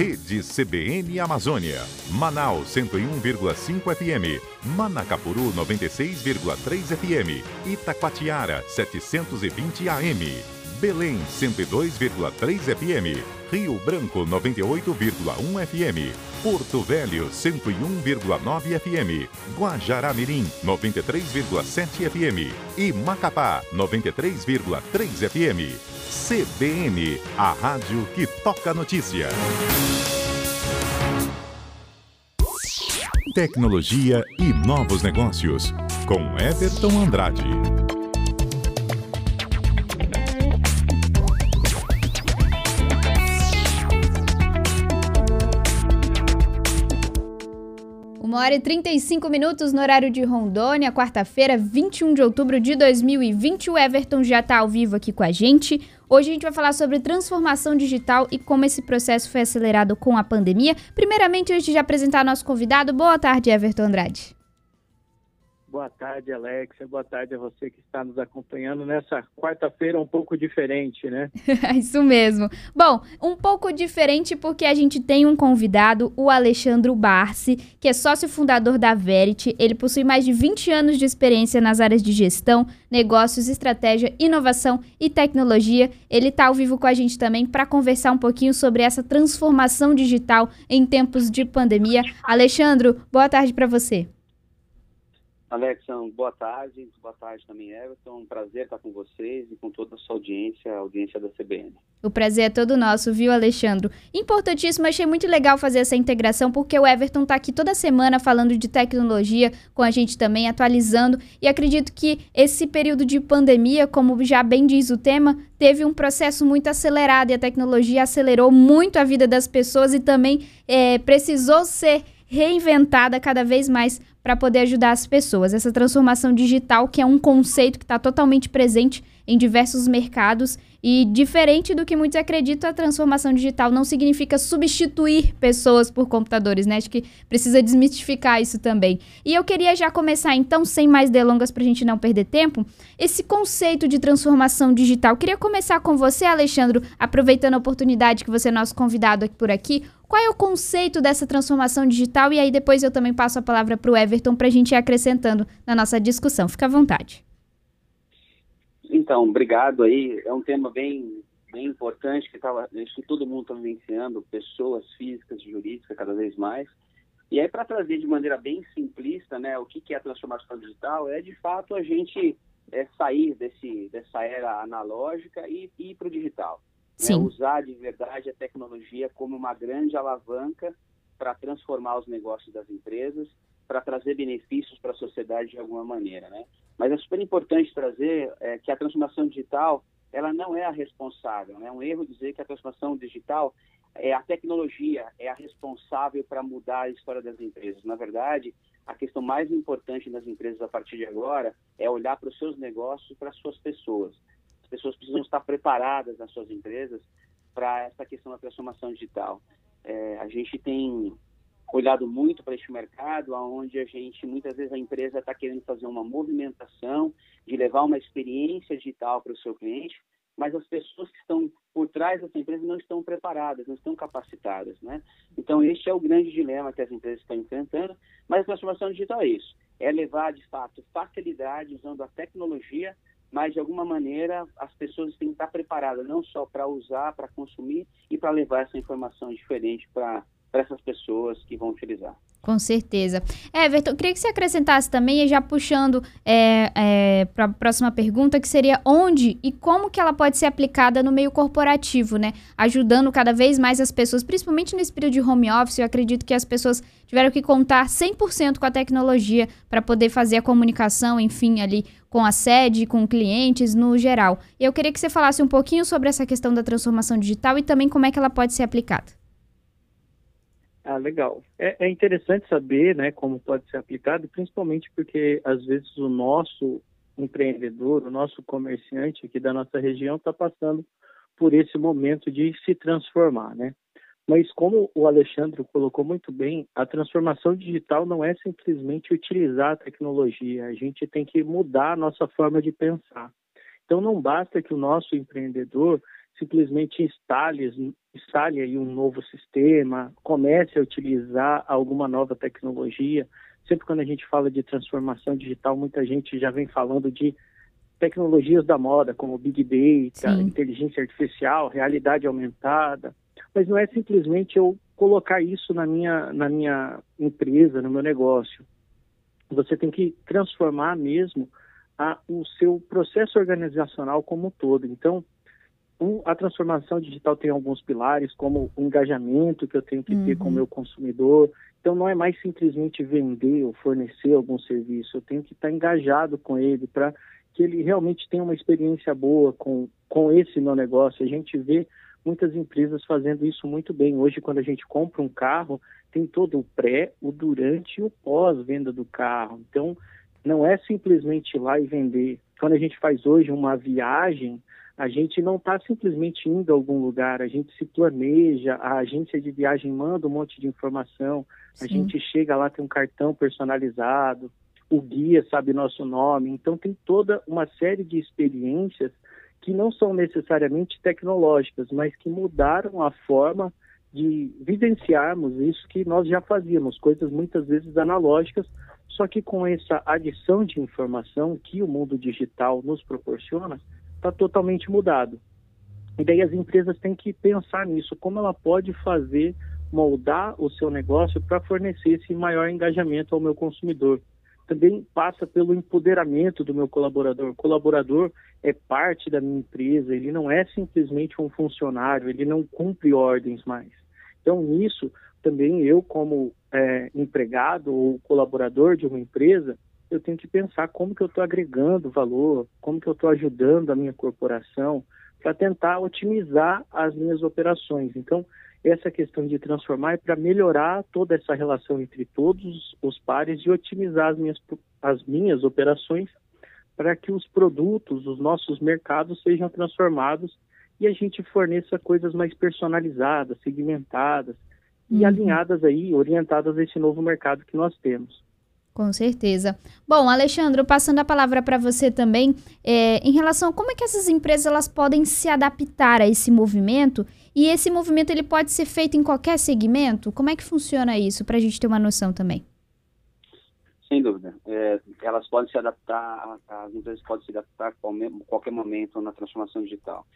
Rede CBN Amazônia. Manaus 101,5 FM. Manacapuru 96,3 FM. Itacoatiara 720 AM. Belém 102,3 FM. Rio Branco 98,1 FM. Porto Velho 101,9 FM. Guajará-Mirim 93,7 FM. E Macapá 93,3 FM. CBN, a rádio que toca notícia. Tecnologia e novos negócios, com Everton Andrade. Hora e 35 minutos no horário de Rondônia, quarta-feira, 21 de outubro de 2020. O Everton já está ao vivo aqui com a gente. Hoje a gente vai falar sobre transformação digital e como esse processo foi acelerado com a pandemia. Primeiramente, antes de apresentar nosso convidado, boa tarde, Everton Andrade. Boa tarde, Alexia. Boa tarde a você que está nos acompanhando nessa quarta-feira um pouco diferente, né? Isso mesmo. Bom, um pouco diferente porque a gente tem um convidado, o Alexandre Barsi, que é sócio fundador da Verity. Ele possui mais de 20 anos de experiência nas áreas de gestão, negócios, estratégia, inovação e tecnologia. Ele está ao vivo com a gente também para conversar um pouquinho sobre essa transformação digital em tempos de pandemia. Alexandre, boa tarde para você. Alexão, boa tarde. Boa tarde também, Everton. Um prazer estar com vocês e com toda a sua audiência, a audiência da CBN. O prazer é todo nosso, viu, Alexandre? Importantíssimo, achei muito legal fazer essa integração, porque o Everton está aqui toda semana falando de tecnologia com a gente também, atualizando. E acredito que esse período de pandemia, como já bem diz o tema, teve um processo muito acelerado e a tecnologia acelerou muito a vida das pessoas e também é, precisou ser reinventada cada vez mais para poder ajudar as pessoas. Essa transformação digital, que é um conceito que está totalmente presente em diversos mercados e diferente do que muitos acreditam, a transformação digital não significa substituir pessoas por computadores, né? Acho que precisa desmistificar isso também. E eu queria já começar, então, sem mais delongas para a gente não perder tempo, esse conceito de transformação digital. Queria começar com você, Alexandre, aproveitando a oportunidade que você é nosso convidado aqui por aqui. Qual é o conceito dessa transformação digital? E aí depois eu também passo a palavra para o Everton para a gente ir acrescentando na nossa discussão. Fica à vontade. Então, obrigado aí. É um tema bem, bem importante que, tava, que todo mundo está vivenciando, pessoas físicas jurídicas cada vez mais. E aí, para trazer de maneira bem simplista, né, o que, que é a transformação digital, é de fato a gente é, sair desse, dessa era analógica e, e ir para o digital. Né, usar de verdade a tecnologia como uma grande alavanca para transformar os negócios das empresas, para trazer benefícios para a sociedade de alguma maneira, né? Mas é super importante trazer é, que a transformação digital ela não é a responsável, né? É um erro dizer que a transformação digital é a tecnologia é a responsável para mudar a história das empresas. Na verdade, a questão mais importante das empresas a partir de agora é olhar para os seus negócios, para as suas pessoas. As pessoas precisam estar preparadas nas suas empresas para essa questão da transformação digital. É, a gente tem olhado muito para este mercado, onde a gente, muitas vezes, a empresa está querendo fazer uma movimentação de levar uma experiência digital para o seu cliente, mas as pessoas que estão por trás dessa empresa não estão preparadas, não estão capacitadas, né? Então, este é o grande dilema que as empresas estão enfrentando, mas a transformação digital é isso, é levar, de fato, facilidade usando a tecnologia, mas, de alguma maneira, as pessoas têm que estar preparadas não só para usar, para consumir e para levar essa informação diferente para essas pessoas que vão utilizar. Com certeza. Everton, queria que você acrescentasse também, já puxando é, é, para a próxima pergunta, que seria onde e como que ela pode ser aplicada no meio corporativo, né? Ajudando cada vez mais as pessoas, principalmente nesse período de home office, eu acredito que as pessoas tiveram que contar 100% com a tecnologia para poder fazer a comunicação, enfim, ali com a sede, com clientes, no geral. Eu queria que você falasse um pouquinho sobre essa questão da transformação digital e também como é que ela pode ser aplicada. Ah, legal. É, é, interessante saber né, como pode ser aplicado, principalmente porque, às vezes, o nosso empreendedor, o nosso comerciante aqui da nossa região está passando por esse momento de se transformar, né? Mas como o Alexandre colocou muito bem, a transformação digital não é simplesmente utilizar a tecnologia, a gente tem que mudar a nossa forma de pensar. Então não basta que o nosso empreendedor simplesmente instale, instale aí um novo sistema, comece a utilizar alguma nova tecnologia. Sempre quando a gente fala de transformação digital, muita gente já vem falando de tecnologias da moda, como Big Data, Sim. inteligência artificial, realidade aumentada. Mas não é simplesmente eu colocar isso na minha, na minha empresa, no meu negócio. Você tem que transformar mesmo a, o seu processo organizacional como um todo. Então, um, a transformação digital tem alguns pilares, como o engajamento que eu tenho que uhum. ter com o uhum. meu consumidor. Então, não é mais simplesmente vender ou fornecer algum serviço, eu tenho que estar engajado com ele para que ele realmente tenha uma experiência boa com, com esse meu negócio. A gente vê muitas empresas fazendo isso muito bem. Hoje, quando a gente compra um carro, tem todo o pré, o durante e o pós-venda do carro. Então, não é simplesmente ir lá e vender. Quando a gente faz hoje uma viagem, a gente não está simplesmente indo a algum lugar, a gente se planeja, a agência de viagem manda um monte de informação, Sim. a gente chega lá, tem um cartão personalizado, o guia sabe nosso nome, então tem toda uma série de experiências que não são necessariamente tecnológicas, mas que mudaram a forma de vivenciarmos isso que nós já fazíamos, coisas muitas vezes analógicas, só que com essa adição de informação que o mundo digital nos proporciona, está totalmente mudado. E daí as empresas têm que pensar nisso, como ela pode fazer, moldar o seu negócio para fornecer esse maior engajamento ao meu consumidor. Também passa pelo empoderamento do meu colaborador. O colaborador é parte da minha empresa, ele não é simplesmente um funcionário, ele não cumpre ordens mais. Então, nisso, também eu, como é, empregado ou colaborador de uma empresa, eu tenho que pensar como que eu estou agregando valor, como que eu estou ajudando a minha corporação para tentar otimizar as minhas operações. Então, essa questão de transformar é para melhorar toda essa relação entre todos os pares e otimizar as minhas, as minhas operações para que os produtos, os nossos mercados sejam transformados e a gente forneça coisas mais personalizadas, segmentadas, e uhum. alinhadas aí, orientadas a esse novo mercado que nós temos. Com certeza. Bom, Alexandre, passando a palavra para você também, é, em relação a como é que essas empresas elas podem se adaptar a esse movimento e esse movimento ele pode ser feito em qualquer segmento? Como é que funciona isso, para a gente ter uma noção também? Sem dúvida. É, elas podem se adaptar, as empresas podem se adaptar a qualquer momento na transformação digital.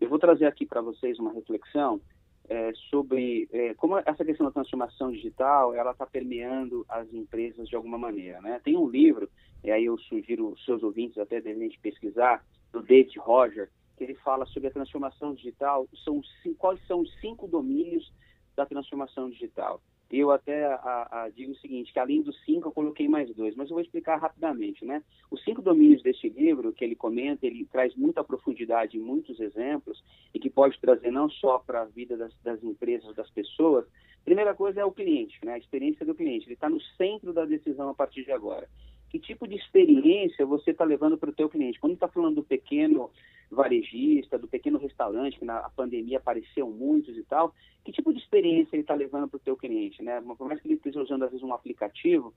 Eu vou trazer aqui para vocês uma reflexão é, sobre é, como essa questão da transformação digital ela está permeando as empresas de alguma maneira. Né? Tem um livro, e aí eu sugiro os seus ouvintes até devem pesquisar, do David Roger, que ele fala sobre a transformação digital, são, quais são os cinco domínios da transformação digital. Eu até a, a, digo o seguinte, que além dos cinco eu coloquei mais dois, mas eu vou explicar rapidamente, né? Os cinco domínios deste livro que ele comenta, ele traz muita profundidade, muitos exemplos e que pode trazer não só para a vida das, das, empresas, das pessoas. Primeira coisa é o cliente, né? A experiência do cliente. Ele está no centro da decisão a partir de agora que tipo de experiência você está levando para o teu cliente. Quando está falando do pequeno varejista, do pequeno restaurante, que na pandemia apareceu muitos e tal, que tipo de experiência ele está levando para o teu cliente, né? Por mais que ele esteja usando, às vezes, um aplicativo,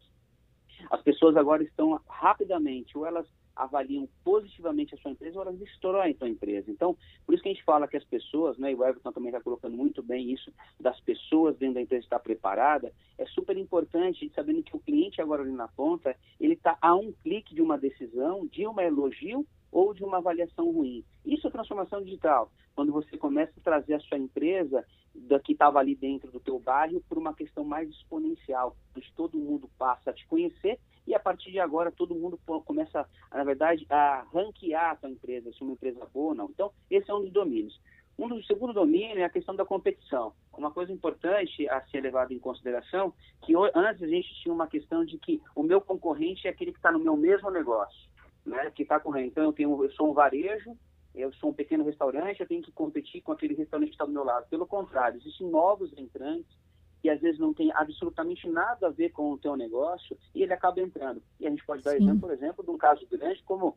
as pessoas agora estão rapidamente, ou elas avaliam positivamente a sua empresa ou elas destroem a sua empresa. Então, por isso que a gente fala que as pessoas, né, e o Everton também está colocando muito bem isso, das pessoas dentro da empresa estar preparada, é super importante, sabendo que o cliente agora ali na ponta, ele está a um clique de uma decisão, de um elogio ou de uma avaliação ruim. Isso é transformação digital. Quando você começa a trazer a sua empresa da que estava ali dentro do teu bairro para uma questão mais exponencial, onde todo mundo passa a te conhecer e a partir de agora todo mundo começa, na verdade, a ranquear a tua empresa, se é uma empresa boa ou não. Então, esse é um dos domínios. Um do segundo domínio é a questão da competição. Uma coisa importante a ser levada em consideração, que antes a gente tinha uma questão de que o meu concorrente é aquele que está no meu mesmo negócio, né? Que está correndo. Então eu tenho, eu sou um varejo, eu sou um pequeno restaurante, eu tenho que competir com aquele restaurante que está do meu lado. Pelo contrário, existem novos entrantes que às vezes não tem absolutamente nada a ver com o teu negócio e ele acaba entrando. E a gente pode dar Sim. exemplo, por exemplo, de um caso grande como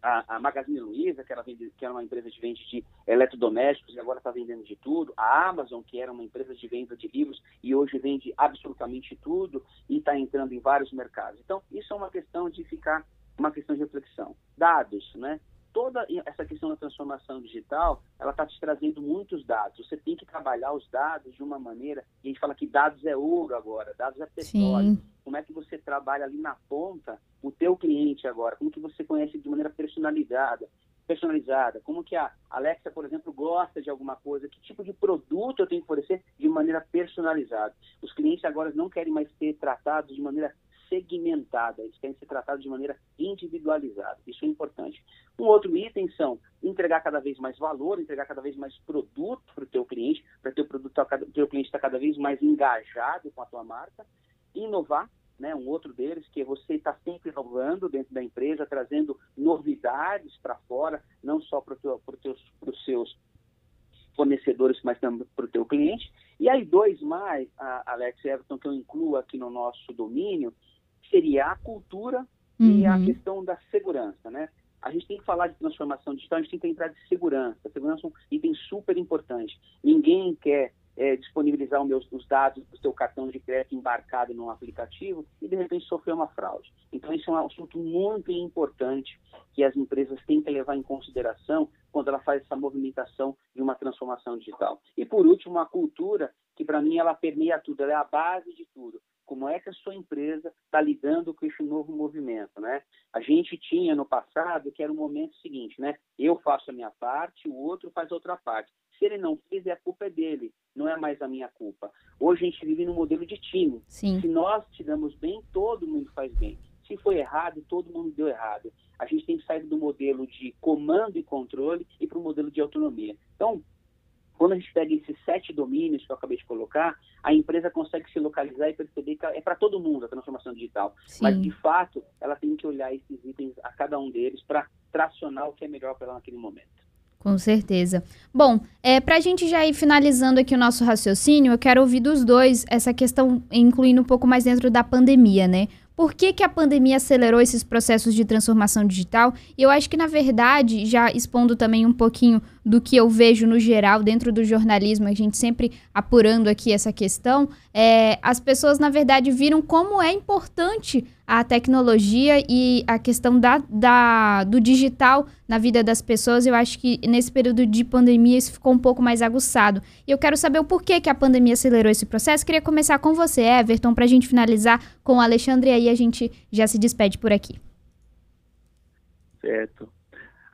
a, a Magazine Luiza, que, era, que era uma empresa de venda de eletrodomésticos e agora está vendendo de tudo, a Amazon, que era uma empresa de venda de livros e hoje vende absolutamente tudo e está entrando em vários mercados. Então, isso é uma questão de ficar, uma questão de reflexão. Dados, né? toda essa questão da transformação digital, ela está te trazendo muitos dados. Você tem que trabalhar os dados de uma maneira, e a gente fala que dados é ouro agora, dados é petróleo. Sim. Como é que você trabalha ali na ponta o teu cliente agora? Como que você conhece de maneira personalizada? personalizada, como que a Alexa, por exemplo, gosta de alguma coisa, que tipo de produto eu tenho que oferecer de maneira personalizada. Os clientes agora não querem mais ser tratados de maneira segmentada, eles querem ser tratados de maneira individualizada. Isso é importante. Um outro item são entregar cada vez mais valor, entregar cada vez mais produto para o teu cliente, para o produto, o teu cliente estar cada vez mais engajado com a tua marca, inovar, né, um outro deles, que é você está sempre inovando dentro da empresa, trazendo novidades para fora, não só para os seus fornecedores, mas também para o teu cliente. E aí, dois mais, a Alex Everton, que eu incluo aqui no nosso domínio, seria a cultura uhum. e a uhum. questão da segurança, né? A gente tem que falar de transformação digital, a gente tem que entrar de segurança. Segurança é um item super importante. Ninguém quer é, disponibilizar meus, os dados do seu cartão de crédito embarcado num aplicativo e de repente sofrer uma fraude. Então, isso é um assunto muito importante que as empresas têm que levar em consideração quando ela faz essa movimentação de uma transformação digital. E, por último, a cultura, que para mim ela permeia tudo, ela é a base de tudo como é que a sua empresa está lidando com esse novo movimento, né? A gente tinha no passado que era o momento seguinte, né? Eu faço a minha parte, o outro faz a outra parte. Se ele não fez, a culpa é dele, não é mais a minha culpa. Hoje a gente vive num modelo de time. Sim. Se nós te damos bem, todo mundo faz bem. Se foi errado, todo mundo deu errado. A gente tem que sair do modelo de comando e controle e para o modelo de autonomia. Então, quando a gente pega esses sete domínios que eu acabei de colocar, a empresa consegue se localizar e perceber que é para todo mundo a transformação digital. Sim. Mas, de fato, ela tem que olhar esses itens a cada um deles para tracionar o que é melhor para ela naquele momento. Com certeza. Bom, é, para a gente já ir finalizando aqui o nosso raciocínio, eu quero ouvir dos dois essa questão, incluindo um pouco mais dentro da pandemia, né? Por que, que a pandemia acelerou esses processos de transformação digital? E eu acho que, na verdade, já expondo também um pouquinho do que eu vejo no geral dentro do jornalismo, a gente sempre apurando aqui essa questão, é, as pessoas, na verdade, viram como é importante a tecnologia e a questão da, da, do digital na vida das pessoas. Eu acho que nesse período de pandemia isso ficou um pouco mais aguçado. E eu quero saber o porquê que a pandemia acelerou esse processo. Queria começar com você, Everton, para a gente finalizar com o Alexandre e aí a gente já se despede por aqui. Certo.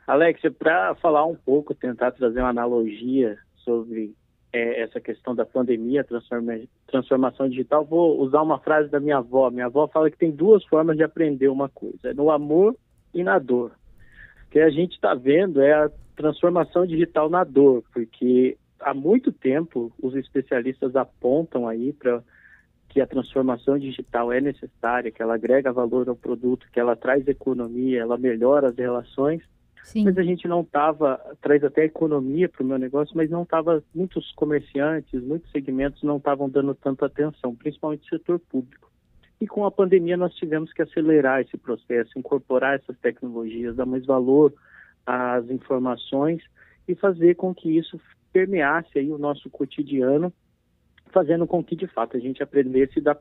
Alexia, para falar um pouco, tentar trazer uma analogia sobre é, essa questão da pandemia, transforma, transformação digital, vou usar uma frase da minha avó. Minha avó fala que tem duas formas de aprender uma coisa: é no amor e na dor. O que a gente está vendo é a transformação digital na dor, porque há muito tempo os especialistas apontam aí para que a transformação digital é necessária, que ela agrega valor ao produto, que ela traz economia, ela melhora as relações Sim. Mas a gente não estava, traz até economia para o meu negócio, mas não estava, muitos comerciantes, muitos segmentos não estavam dando tanta atenção, principalmente o setor público. E com a pandemia nós tivemos que acelerar esse processo, incorporar essas tecnologias, dar mais valor às informações e fazer com que isso permeasse aí o nosso cotidiano, fazendo com que de fato a gente aprendesse da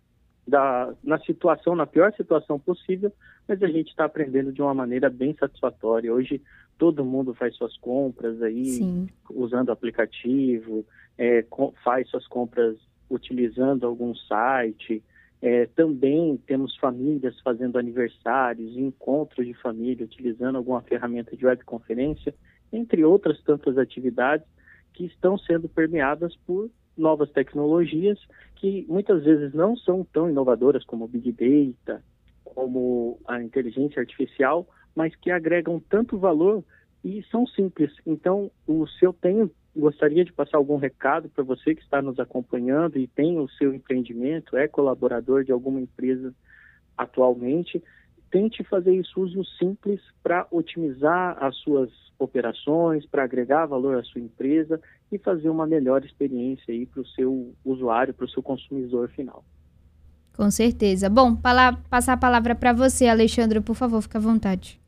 da, na situação, na pior situação possível, mas a gente está aprendendo de uma maneira bem satisfatória. Hoje todo mundo faz suas compras aí Sim. usando aplicativo, é, com, faz suas compras utilizando algum site. É, também temos famílias fazendo aniversários, encontros de família, utilizando alguma ferramenta de webconferência, entre outras tantas atividades que estão sendo permeadas por novas tecnologias que muitas vezes não são tão inovadoras como o Big Data, como a inteligência artificial, mas que agregam tanto valor e são simples. Então, o seu tenho gostaria de passar algum recado para você que está nos acompanhando e tem o seu empreendimento, é colaborador de alguma empresa atualmente, tente fazer isso uso simples para otimizar as suas operações, para agregar valor à sua empresa e fazer uma melhor experiência aí para o seu usuário, para o seu consumidor final. Com certeza. Bom, passar a palavra para você, Alexandre, por favor, fique à vontade.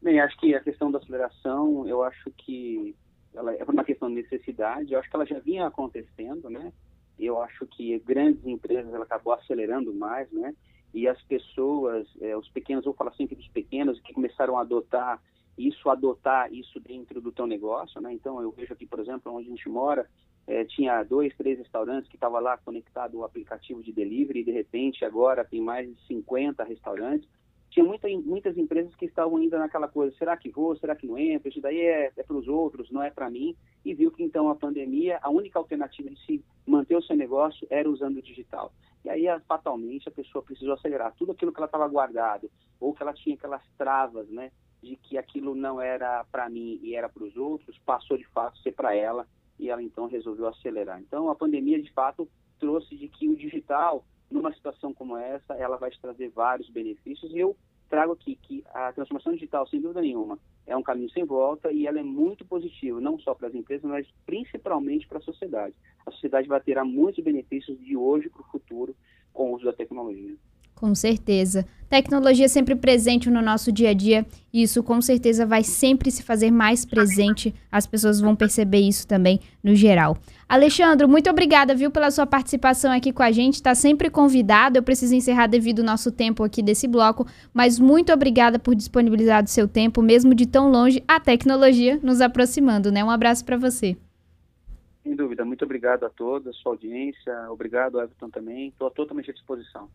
Bem, acho que a questão da aceleração, eu acho que ela é uma questão de necessidade, eu acho que ela já vinha acontecendo, né? Eu acho que grandes empresas, ela acabou acelerando mais, né? E as pessoas, é, os pequenos, vou falar sempre dos pequenos, que começaram a adotar isso adotar isso dentro do teu negócio, né? Então eu vejo aqui, por exemplo, onde a gente mora, é, tinha dois, três restaurantes que estavam lá conectado ao aplicativo de delivery e de repente agora tem mais de 50 restaurantes. Tinha muita, muitas empresas que estavam ainda naquela coisa, será que vou, será que não entro? Isso daí é, é para os outros, não é para mim. E viu que então a pandemia, a única alternativa de se manter o seu negócio era usando o digital. E aí, fatalmente, a pessoa precisou acelerar tudo aquilo que ela estava guardado, ou que ela tinha aquelas travas, né, de que aquilo não era para mim e era para os outros, passou de fato a ser para ela e ela então resolveu acelerar. Então a pandemia de fato trouxe de que o digital, numa situação como essa, ela vai trazer vários benefícios e eu trago aqui que a transformação digital, sem dúvida nenhuma, é um caminho sem volta e ela é muito positiva, não só para as empresas, mas principalmente para a sociedade. A sociedade vai ter muitos benefícios de hoje para o futuro com o uso da tecnologia. Com certeza. Tecnologia sempre presente no nosso dia a dia, e isso com certeza vai sempre se fazer mais presente. As pessoas vão perceber isso também no geral. Alexandre, muito obrigada, viu, pela sua participação aqui com a gente. Está sempre convidado. Eu preciso encerrar devido ao nosso tempo aqui desse bloco, mas muito obrigada por disponibilizar o seu tempo, mesmo de tão longe, a tecnologia nos aproximando, né? Um abraço para você. Sem dúvida. Muito obrigado a todos, a sua audiência. Obrigado, Everton, também. Estou totalmente à disposição.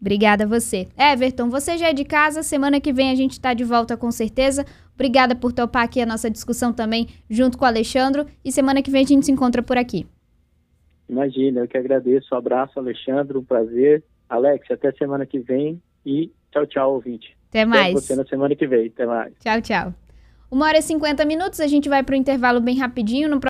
Obrigada a você. Everton, você já é de casa, semana que vem a gente está de volta com certeza. Obrigada por topar aqui a nossa discussão também junto com o Alexandre e semana que vem a gente se encontra por aqui. Imagina, eu que agradeço. Um abraço, Alexandre, um prazer. Alex, até semana que vem e tchau, tchau, ouvinte. Até mais. Até você na semana que vem. Até mais. Tchau, tchau. Uma hora e cinquenta minutos, a gente vai para o intervalo bem rapidinho. No